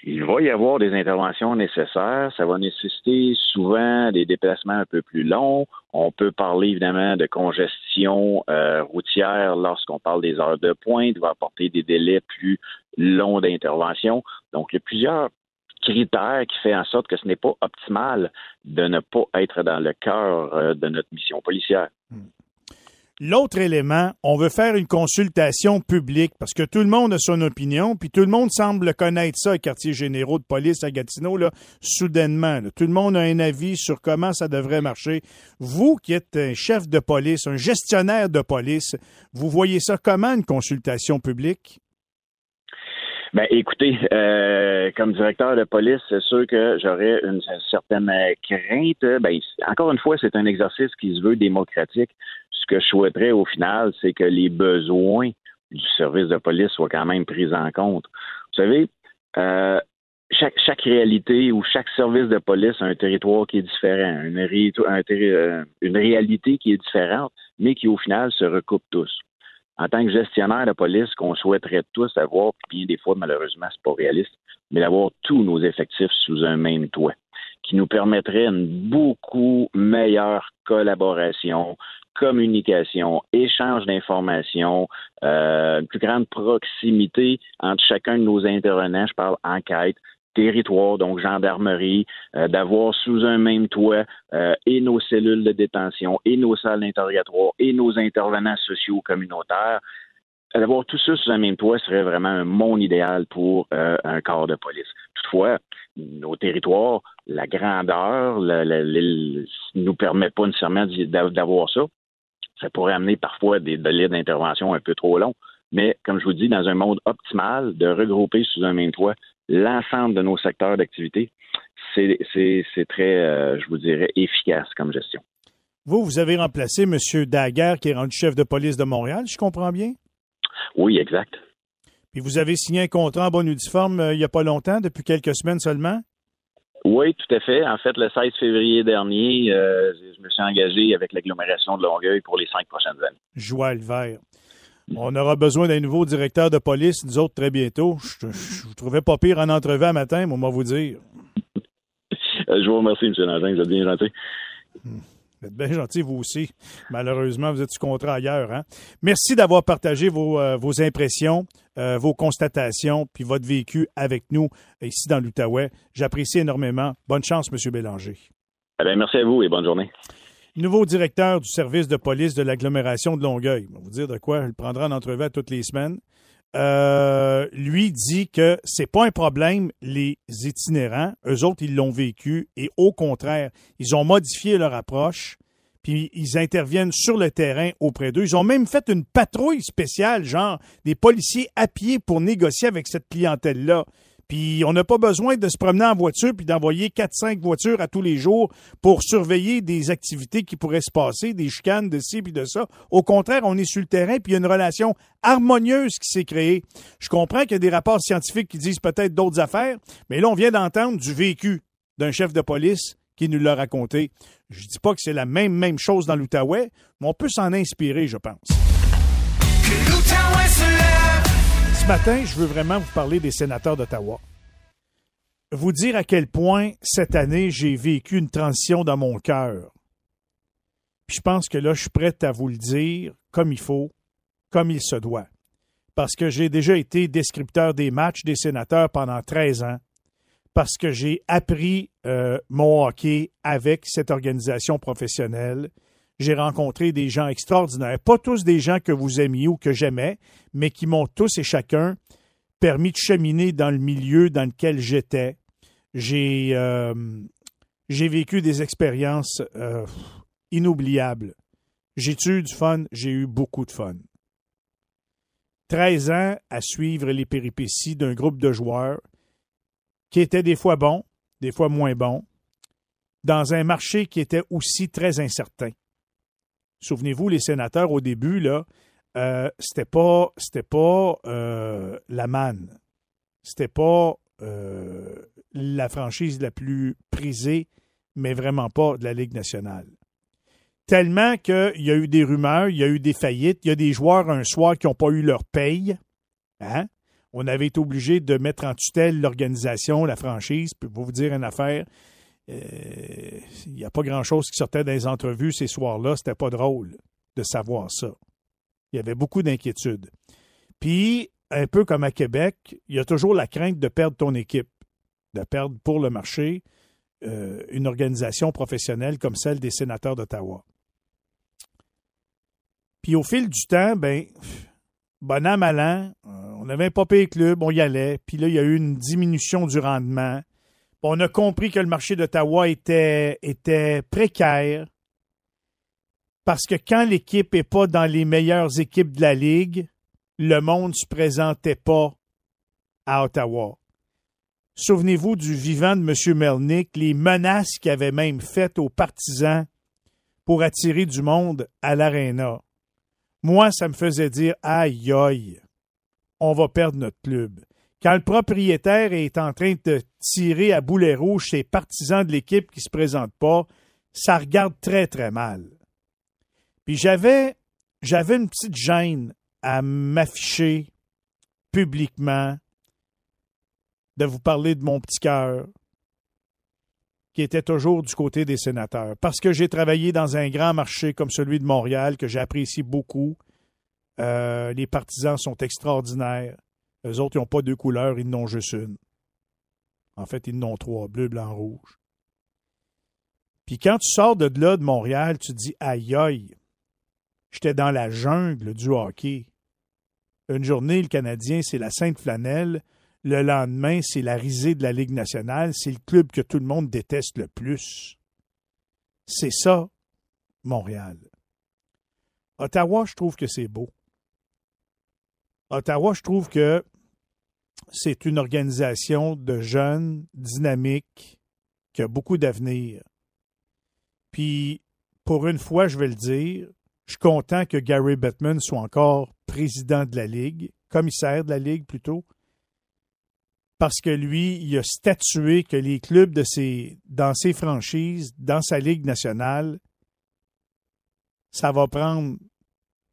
Il va y avoir des interventions nécessaires. Ça va nécessiter souvent des déplacements un peu plus longs. On peut parler évidemment de congestion euh, routière lorsqu'on parle des heures de pointe. Il va apporter des délais plus longs d'intervention. Donc, il y a plusieurs critères qui font en sorte que ce n'est pas optimal de ne pas être dans le cœur euh, de notre mission policière. L'autre élément, on veut faire une consultation publique parce que tout le monde a son opinion, puis tout le monde semble connaître ça, les quartiers généraux de police à Gatineau, soudainement. Tout le monde a un avis sur comment ça devrait marcher. Vous qui êtes un chef de police, un gestionnaire de police, vous voyez ça comment, une consultation publique? Ben, écoutez, euh, comme directeur de police, c'est sûr que j'aurais une certaine euh, crainte. Ben, encore une fois, c'est un exercice qui se veut démocratique. Ce que je souhaiterais au final, c'est que les besoins du service de police soient quand même pris en compte. Vous savez, euh, chaque, chaque réalité ou chaque service de police a un territoire qui est différent, une, un euh, une réalité qui est différente, mais qui au final se recoupe tous en tant que gestionnaire de police, qu'on souhaiterait tous avoir, puis bien des fois, malheureusement, c'est pas réaliste, mais d'avoir tous nos effectifs sous un même toit. qui nous permettrait une beaucoup meilleure collaboration, communication, échange d'informations, euh, une plus grande proximité entre chacun de nos intervenants. Je parle enquête, territoire, donc gendarmerie, euh, d'avoir sous un même toit euh, et nos cellules de détention, et nos salles d'interrogatoire, et nos intervenants sociaux communautaires. D'avoir tout ça sous un même toit serait vraiment un monde idéal pour euh, un corps de police. Toutefois, nos territoires, la grandeur, ne nous permet pas nécessairement d'avoir ça. Ça pourrait amener parfois des délais d'intervention un peu trop longs. Mais comme je vous dis, dans un monde optimal, de regrouper sous un même toit l'ensemble de nos secteurs d'activité, c'est très, euh, je vous dirais, efficace comme gestion. Vous, vous avez remplacé M. Daguerre, qui est rendu chef de police de Montréal, je comprends bien? Oui, exact. Puis vous avez signé un contrat en bonne uniforme euh, il n'y a pas longtemps, depuis quelques semaines seulement? Oui, tout à fait. En fait, le 16 février dernier, euh, je me suis engagé avec l'agglomération de Longueuil pour les cinq prochaines années. Joie le vert. On aura besoin d'un nouveau directeur de police, nous autres, très bientôt. Je, vous trouvais pas pire en entrevue un matin, mais on va vous dire. je vous remercie, M. Nantin, vous êtes bien gentil. Hmm. Vous êtes bien gentil, vous aussi. Malheureusement, vous êtes sous contrat ailleurs. Hein? Merci d'avoir partagé vos, euh, vos impressions, euh, vos constatations, puis votre vécu avec nous ici dans l'Outaouais. J'apprécie énormément. Bonne chance, M. Bélanger. Eh merci à vous et bonne journée nouveau directeur du service de police de l'agglomération de Longueuil. Je vais vous dire de quoi, je le prendrai en entrevue toutes les semaines. Euh, lui dit que c'est pas un problème, les itinérants. Eux autres, ils l'ont vécu et au contraire, ils ont modifié leur approche puis ils interviennent sur le terrain auprès d'eux. Ils ont même fait une patrouille spéciale, genre des policiers à pied pour négocier avec cette clientèle-là. Puis on n'a pas besoin de se promener en voiture puis d'envoyer 4-5 voitures à tous les jours pour surveiller des activités qui pourraient se passer, des chicanes de ci puis de ça. Au contraire, on est sur le terrain puis il y a une relation harmonieuse qui s'est créée. Je comprends qu'il y a des rapports scientifiques qui disent peut-être d'autres affaires, mais là, on vient d'entendre du vécu d'un chef de police qui nous l'a raconté. Je dis pas que c'est la même, même chose dans l'Outaouais, mais on peut s'en inspirer, je pense. Matin, je veux vraiment vous parler des sénateurs d'Ottawa. Vous dire à quel point cette année, j'ai vécu une transition dans mon cœur. Je pense que là, je suis prêt à vous le dire comme il faut, comme il se doit. Parce que j'ai déjà été descripteur des matchs des sénateurs pendant 13 ans. Parce que j'ai appris euh, mon hockey avec cette organisation professionnelle j'ai rencontré des gens extraordinaires. Pas tous des gens que vous aimiez ou que j'aimais, mais qui m'ont tous et chacun permis de cheminer dans le milieu dans lequel j'étais. J'ai euh, vécu des expériences euh, inoubliables. J'ai eu du fun, j'ai eu beaucoup de fun. 13 ans à suivre les péripéties d'un groupe de joueurs qui étaient des fois bons, des fois moins bons, dans un marché qui était aussi très incertain. Souvenez-vous, les sénateurs au début, là, euh, c'était pas, euh, la manne. C'était pas euh, la franchise la plus prisée, mais vraiment pas de la Ligue nationale. Tellement qu'il y a eu des rumeurs, il y a eu des faillites, il y a des joueurs un soir qui n'ont pas eu leur paye. Hein? On avait été obligé de mettre en tutelle l'organisation, la franchise. Pour vous dire une affaire, il euh, n'y a pas grand-chose qui sortait les entrevues ces soirs-là. C'était pas drôle de savoir ça. Il y avait beaucoup d'inquiétudes. Puis, un peu comme à Québec, il y a toujours la crainte de perdre ton équipe, de perdre pour le marché euh, une organisation professionnelle comme celle des sénateurs d'Ottawa. Puis au fil du temps, ben, bon an, mal an, euh, on avait un papier club, on y allait. Puis là, il y a eu une diminution du rendement. On a compris que le marché d'Ottawa était, précaire parce que quand l'équipe n'est pas dans les meilleures équipes de la Ligue, le monde ne se présentait pas à Ottawa. Souvenez-vous du vivant de M. Melnick, les menaces qu'il avait même faites aux partisans pour attirer du monde à l'aréna. Moi, ça me faisait dire aïe aïe, on va perdre notre club quand le propriétaire est en train de tirer à boulet rouge ses partisans de l'équipe qui ne se présentent pas, ça regarde très, très mal. Puis j'avais, j'avais une petite gêne à m'afficher publiquement, de vous parler de mon petit cœur. qui était toujours du côté des sénateurs. Parce que j'ai travaillé dans un grand marché comme celui de Montréal, que j'apprécie beaucoup. Euh, les partisans sont extraordinaires. Eux autres, ils n'ont pas deux couleurs, ils n'ont juste une. En fait, ils n'ont trois, bleu, blanc, rouge. Puis quand tu sors de là, de Montréal, tu te dis, aïe aïe, j'étais dans la jungle du hockey. Une journée, le Canadien, c'est la Sainte Flanelle. Le lendemain, c'est la risée de la Ligue nationale. C'est le club que tout le monde déteste le plus. C'est ça, Montréal. Ottawa, je trouve que c'est beau. Ottawa, je trouve que c'est une organisation de jeunes, dynamiques, qui a beaucoup d'avenir. Puis, pour une fois, je vais le dire, je suis content que Gary Bettman soit encore président de la Ligue, commissaire de la Ligue plutôt, parce que lui, il a statué que les clubs de dans ses franchises, dans sa Ligue nationale, ça va prendre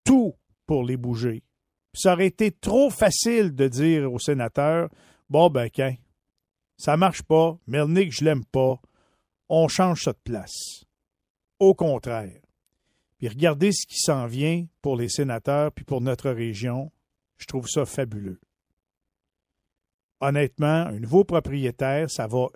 tout pour les bouger. Ça aurait été trop facile de dire aux sénateurs Bon, ben, qu'un, ça marche pas, Melnick, je l'aime pas, on change ça de place. Au contraire. Puis regardez ce qui s'en vient pour les sénateurs puis pour notre région. Je trouve ça fabuleux. Honnêtement, un nouveau propriétaire, ça va.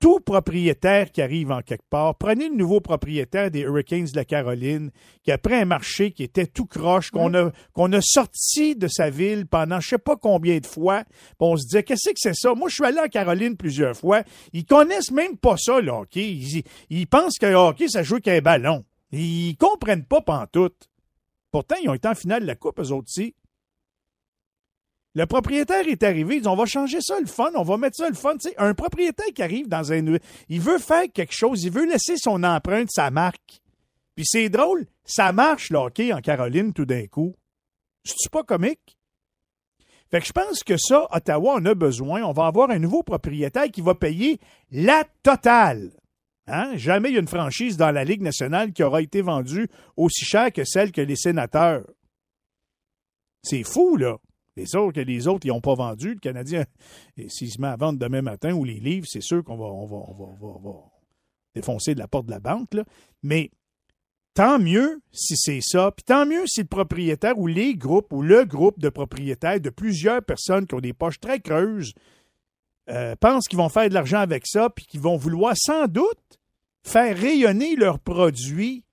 Tout propriétaire qui arrive en quelque part. Prenez le nouveau propriétaire des Hurricanes de la Caroline, qui après un marché qui était tout croche, qu'on a, qu'on a sorti de sa ville pendant je sais pas combien de fois. On se disait, qu'est-ce que c'est ça? Moi, je suis allé en Caroline plusieurs fois. Ils connaissent même pas ça, le hockey. Ils, ils pensent que le hockey, ça joue qu'un ballon. Ils comprennent pas pantoute. Pourtant, ils ont été en finale de la Coupe, eux autres aussi. Le propriétaire est arrivé, il dit on va changer ça le fun, on va mettre ça le fun. Un propriétaire qui arrive dans un. Il veut faire quelque chose, il veut laisser son empreinte, sa marque. Puis c'est drôle, ça marche le en Caroline tout d'un coup. C'est-tu pas comique? Fait que je pense que ça, Ottawa en a besoin. On va avoir un nouveau propriétaire qui va payer la totale. Hein? Jamais il y a une franchise dans la Ligue nationale qui aura été vendue aussi cher que celle que les sénateurs. C'est fou, là. C'est sûr que les autres, ils n'ont pas vendu. Le Canadien, s'il se met à vendre demain matin ou les livres, c'est sûr qu'on va, on va, on va, on va- on va défoncer de la porte de la banque. Mais tant mieux si c'est ça. Puis tant mieux si le propriétaire ou les groupes ou le groupe de propriétaires de plusieurs personnes qui ont des poches très creuses euh, pensent qu'ils vont faire de l'argent avec ça, puis qu'ils vont vouloir sans doute faire rayonner leurs produits,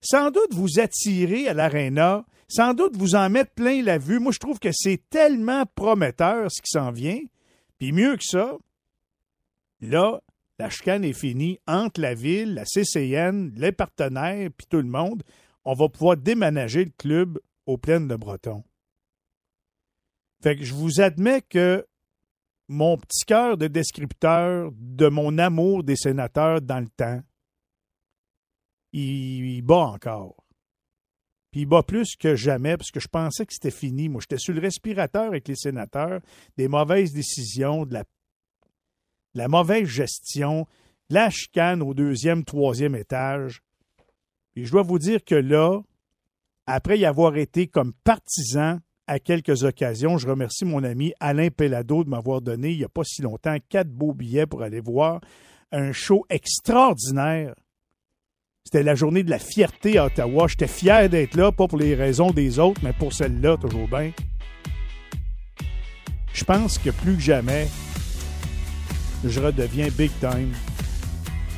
sans doute vous attirer à l'aréna, sans doute vous en mettre plein la vue. Moi, je trouve que c'est tellement prometteur ce qui s'en vient. Puis mieux que ça, là, la chicane est finie entre la ville, la CCN, les partenaires, puis tout le monde. On va pouvoir déménager le club aux plaines de Breton. Fait que je vous admets que mon petit cœur de descripteur de mon amour des sénateurs dans le temps, il, il bat encore. Puis il plus que jamais parce que je pensais que c'était fini. Moi, j'étais sur le respirateur avec les sénateurs, des mauvaises décisions, de la, mauvaise gestion, de la chicane au deuxième, troisième étage. Puis je dois vous dire que là, après y avoir été comme partisan à quelques occasions, je remercie mon ami Alain Pellado de m'avoir donné, il n'y a pas si longtemps, quatre beaux billets pour aller voir un show extraordinaire. C'était la journée de la fierté à Ottawa. J'étais fier d'être là, pas pour les raisons des autres, mais pour celle-là, toujours bien. Je pense que plus que jamais, je redeviens big time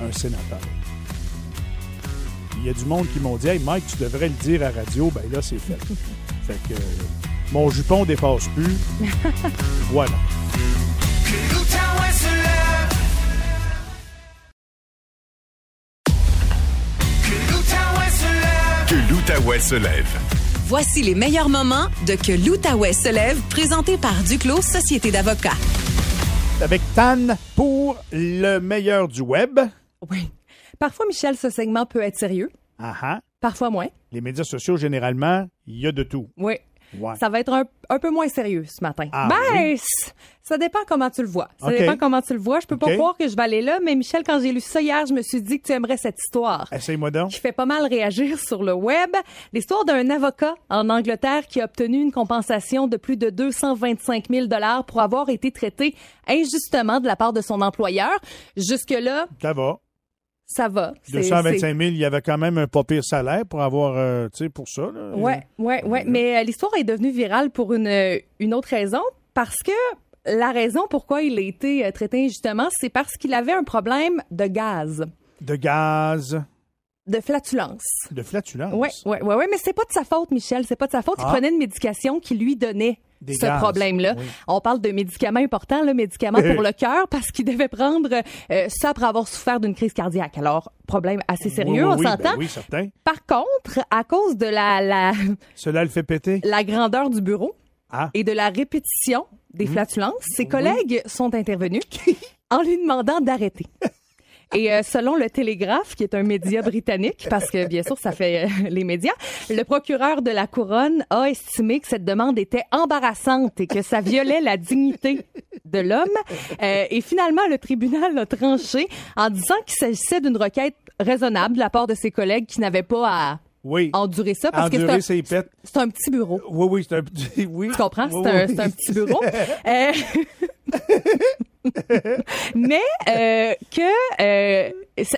un sénateur. Il y a du monde qui m'ont dit Hey Mike, tu devrais le dire à radio. Ben là, c'est fait. fait que mon jupon dépasse plus. voilà. Que l'Outaouais se lève. Voici les meilleurs moments de Que l'Outaouais se lève, présenté par Duclos Société d'avocats. Avec Tan pour le meilleur du web. Oui. Parfois, Michel, ce segment peut être sérieux, Ah ah. parfois moins. Les médias sociaux, généralement, il y a de tout. Oui. Ouais. Ça va être un, un peu moins sérieux ce matin. Ah, ben, oui. ça dépend comment tu le vois. Ça OK. dépend comment tu le vois. Je peux pas croire que je vais aller là, mais Michel, quand j'ai lu ça hier, je me suis dit que tu aimerais cette histoire. Essaye-moi donc. qui fait pas mal réagir sur le web. L'histoire d'un avocat en Angleterre qui a obtenu une compensation de plus de 225 000 dollars pour avoir été traité injustement de la part de son employeur. Jusque-là, Ça va. Ça va. C'est- 225 000, il y avait quand même un pas pire salaire pour avoir, euh, tu sais, pour ça. là. Ouais, ouais, ouais. Mais euh, l'histoire est devenue virale pour une, euh, une autre raison. Parce que la raison pourquoi il a été euh, traité injustement, c'est parce qu'il avait un problème de gaz, De gaz, de flatulence. de flatulence. Ouais, ouais, ouais, ouais, mais c'est pas de sa faute, Michel. C'est pas de sa faute. Il Ah. prenait une médication qui lui donnait Des ce problème-là. oui. On parle de médicaments importants, le médicament pour le cœur, parce qu'il devait prendre euh, ça après avoir souffert d'une crise cardiaque. Alors, problème assez sérieux, Oui, oui, on ben s'entend. oui, certain. Par contre, à cause de la, la, Cela le fait péter? la grandeur du bureau Ah. et de la répétition des flatulences, ses collègues sont intervenus en lui demandant d'arrêter. Et euh, selon le Télégraphe, qui est un média britannique, parce que bien sûr ça fait euh, les médias, le procureur de la couronne a estimé que cette demande était embarrassante et que ça violait la dignité de l'homme. Euh, et finalement, le tribunal a tranché en disant qu'il s'agissait d'une requête raisonnable de la part de ses collègues qui n'avaient pas à Oui. endurer ça parce que c'est un, c'est petit bureau. Oui, oui, c'est un petit. Oui. Tu comprends? Oui, C'est un, oui. c'est un petit bureau. Mais euh, que euh,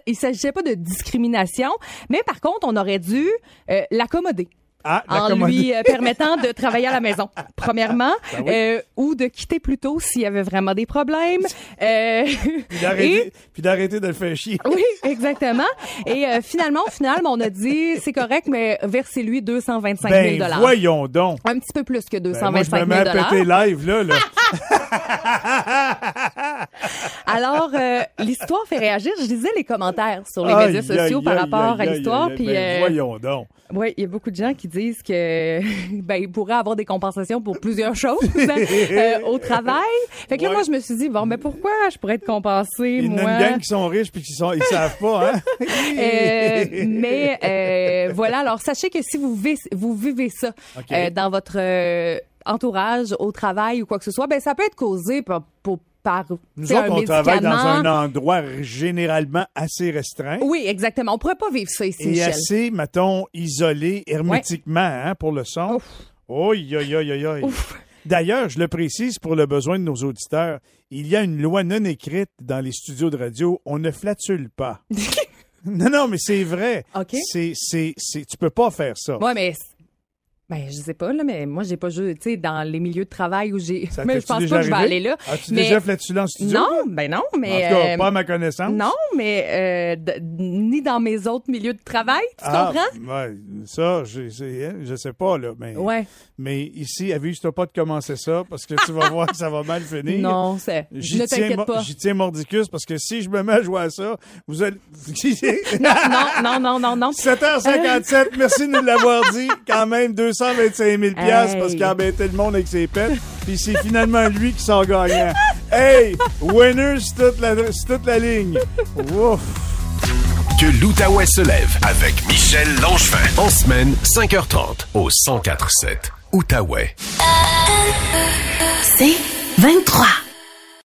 il s'agissait pas de discrimination, mais par contre, on aurait dû euh, l'accommoder. Ah, En lui euh, permettant de travailler à la maison, premièrement, Ben oui. euh, ou de quitter plus tôt s'il y avait vraiment des problèmes. Euh, Puis d'arrêter, d'arrêter de le faire chier. oui, exactement. Et euh, finalement, au final, on a dit c'est correct, mais versez-lui 225 000 Ben, voyons donc. Un petit peu plus que Ben, moi, je 225 me mets 000 à péter live, là. là. Alors, euh, l'histoire fait réagir. Je lisais les commentaires sur les Aïe, médias sociaux par rapport à l'histoire. Puis, ben, euh, voyons donc. ouais, il y a beaucoup de gens qui disent que ben il pourrait avoir des compensations pour plusieurs choses hein, euh, au travail. Fait que là, moi, je me suis dit bon, mais pourquoi je pourrais être compensée Il y en a moi? une gang qui sont riches puis qui sont, ils savent pas, hein? Euh, mais voilà, alors sachez que si vous vivez, vous vivez ça dans votre entourage, au travail ou quoi que ce soit, ben ça peut être causé par, pour, par Nous autres, un on travaille dans un endroit généralement assez restreint. Oui, exactement. On pourrait pas vivre ça ici, et Michel. assez, mettons, isolé hermétiquement hein, pour le son. Oh, aïe, aïe, aïe, aïe. Ouf. D'ailleurs, je le précise pour le besoin de nos auditeurs, il y a une loi non écrite dans les studios de radio, on ne flatule pas. non, non, mais c'est vrai. OK. C'est, c'est, c'est, tu peux pas faire ça. Ouais, mais ben je sais pas là, mais moi j'ai pas joué, tu sais, dans les milieux de travail où j'ai. Mais je pense pas que je vais aller là. As-tu mais déjà flatulé en studio? non, toi? ben non, En tout mais cas, euh, pas à ma connaissance. non, mais euh, ni dans mes autres milieux de travail, tu Ah, comprends? ouais, ça, je, hein, je sais pas, là. Mais, Ouais. mais ici, avise-toi pas de commencer ça parce que tu vas voir que ça va mal finir. Non, c'est. Ne t'inquiète pas. j'y tiens mordicus parce que si je me mets à jouer à ça, vous allez. Non, non, non, non, non. 7h57, merci de nous l'avoir dit. Quand même, 225 000 piastres parce Hey. qu'il a embêté le monde avec ses pets. Puis c'est finalement lui qui sort gagnant. Hey! Winner sur toute la, toute la ligne. Ouf! Que l'Outaouais se lève avec Michel Langevin. En semaine, 5h30 au 1047 Outaouais. C'est 23.